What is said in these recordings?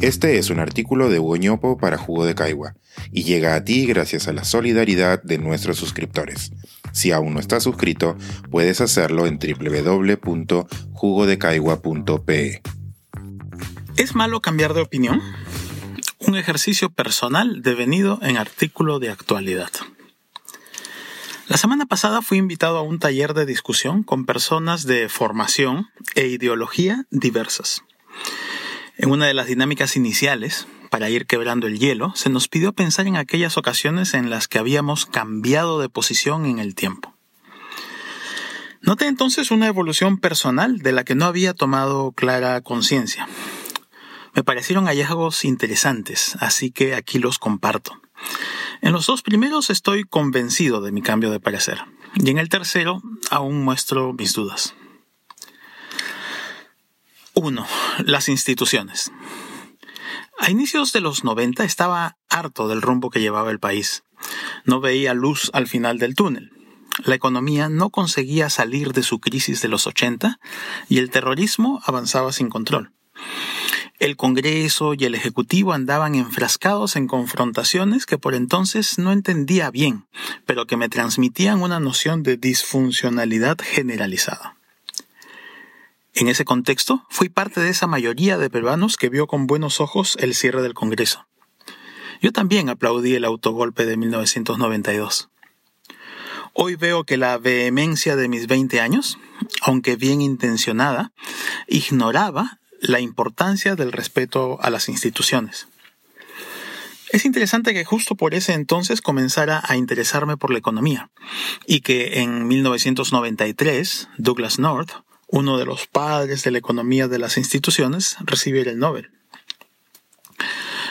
Este es un artículo de Hugo para Jugo de Caigua y llega a ti gracias a la solidaridad de nuestros suscriptores. Si aún no estás suscrito, puedes hacerlo en www.jugodecaigua.pe. ¿Es malo cambiar de opinión? Un ejercicio personal devenido en artículo de actualidad. La semana pasada fui invitado a un taller de discusión con personas de formación e ideología diversas. En una de las dinámicas iniciales, para ir quebrando el hielo, se nos pidió pensar en aquellas ocasiones en las que habíamos cambiado de posición en el tiempo. Noté entonces una evolución personal de la que no había tomado clara conciencia. Me parecieron hallazgos interesantes, así que aquí los comparto. En los dos primeros estoy convencido de mi cambio de parecer, y en el tercero aún muestro mis dudas. 1. Las instituciones. A inicios de los 90 estaba harto del rumbo que llevaba el país. No veía luz al final del túnel. La economía no conseguía salir de su crisis de los 80 y el terrorismo avanzaba sin control. El Congreso y el Ejecutivo andaban enfrascados en confrontaciones que por entonces no entendía bien, pero que me transmitían una noción de disfuncionalidad generalizada. En ese contexto, fui parte de esa mayoría de peruanos que vio con buenos ojos el cierre del Congreso. Yo también aplaudí el autogolpe de 1992. Hoy veo que la vehemencia de mis 20 años, aunque bien intencionada, ignoraba la importancia del respeto a las instituciones. Es interesante que justo por ese entonces comenzara a interesarme por la economía y que en 1993 Douglas North uno de los padres de la economía de las instituciones, recibiera el Nobel.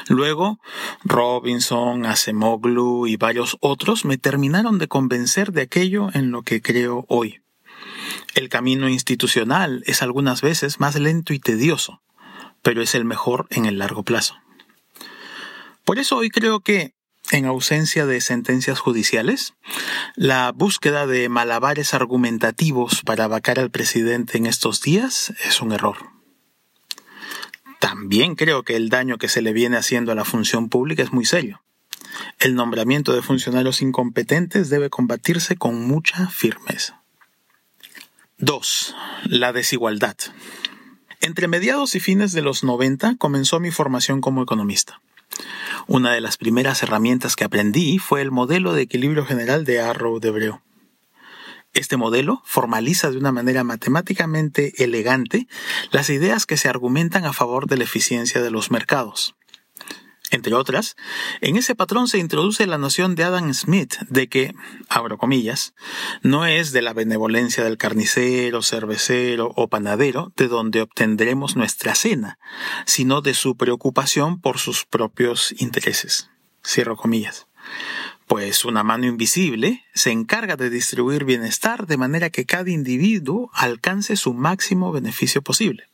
Luego, Robinson, Acemoglu y varios otros me terminaron de convencer de aquello en lo que creo hoy. El camino institucional es algunas veces más lento y tedioso, pero es el mejor en el largo plazo. Por eso hoy creo que en ausencia de sentencias judiciales, la búsqueda de malabares argumentativos para vacar al presidente en estos días es un error. También creo que el daño que se le viene haciendo a la función pública es muy serio. El nombramiento de funcionarios incompetentes debe combatirse con mucha firmeza. 2. La desigualdad. Entre mediados y fines de los 90 comenzó mi formación como economista. Una de las primeras herramientas que aprendí fue el modelo de equilibrio general de Arrow de Breu. Este modelo formaliza de una manera matemáticamente elegante las ideas que se argumentan a favor de la eficiencia de los mercados. Entre otras, en ese patrón se introduce la noción de Adam Smith de que, abro comillas, no es de la benevolencia del carnicero, cervecero o panadero de donde obtendremos nuestra cena, sino de su preocupación por sus propios intereses. Cierro comillas. Pues una mano invisible se encarga de distribuir bienestar de manera que cada individuo alcance su máximo beneficio posible.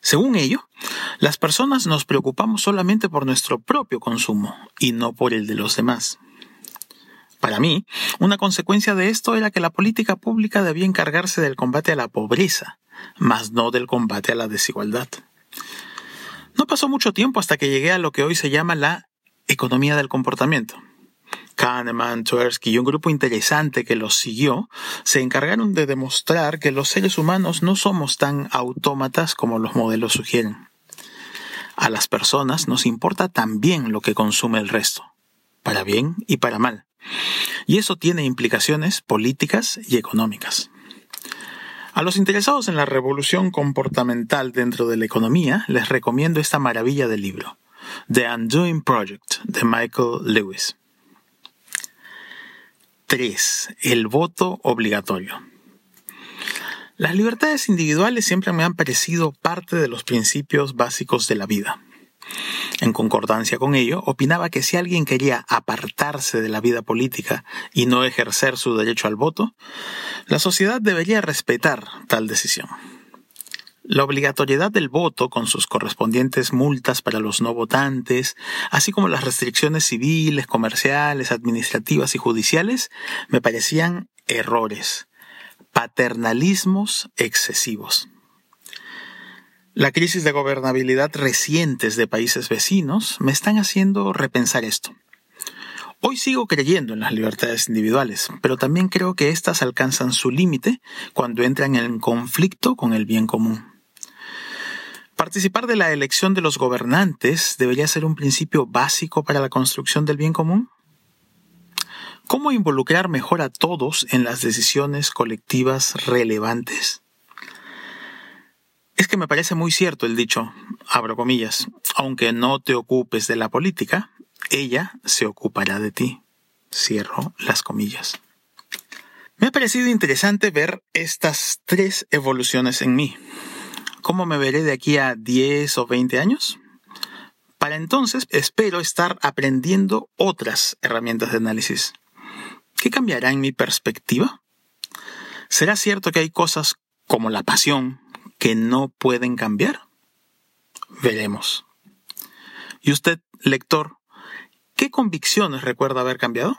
Según ello, las personas nos preocupamos solamente por nuestro propio consumo y no por el de los demás. Para mí, una consecuencia de esto era que la política pública debía encargarse del combate a la pobreza, más no del combate a la desigualdad. No pasó mucho tiempo hasta que llegué a lo que hoy se llama la economía del comportamiento. Kahneman, Tversky y un grupo interesante que los siguió se encargaron de demostrar que los seres humanos no somos tan autómatas como los modelos sugieren. A las personas nos importa también lo que consume el resto, para bien y para mal. Y eso tiene implicaciones políticas y económicas. A los interesados en la revolución comportamental dentro de la economía, les recomiendo esta maravilla del libro, The Undoing Project, de Michael Lewis. 3. El voto obligatorio. Las libertades individuales siempre me han parecido parte de los principios básicos de la vida. En concordancia con ello, opinaba que si alguien quería apartarse de la vida política y no ejercer su derecho al voto, la sociedad debería respetar tal decisión. La obligatoriedad del voto, con sus correspondientes multas para los no votantes, así como las restricciones civiles, comerciales, administrativas y judiciales, me parecían errores, paternalismos excesivos. La crisis de gobernabilidad recientes de países vecinos me están haciendo repensar esto. Hoy sigo creyendo en las libertades individuales, pero también creo que éstas alcanzan su límite cuando entran en conflicto con el bien común. Participar de la elección de los gobernantes debería ser un principio básico para la construcción del bien común. ¿Cómo involucrar mejor a todos en las decisiones colectivas relevantes? Es que me parece muy cierto el dicho, abro comillas, aunque no te ocupes de la política, ella se ocupará de ti. Cierro las comillas. Me ha parecido interesante ver estas tres evoluciones en mí. ¿Cómo me veré de aquí a 10 o 20 años? Para entonces espero estar aprendiendo otras herramientas de análisis. ¿Qué cambiará en mi perspectiva? ¿Será cierto que hay cosas como la pasión que no pueden cambiar? Veremos. ¿Y usted, lector, ¿Qué convicciones recuerda haber cambiado?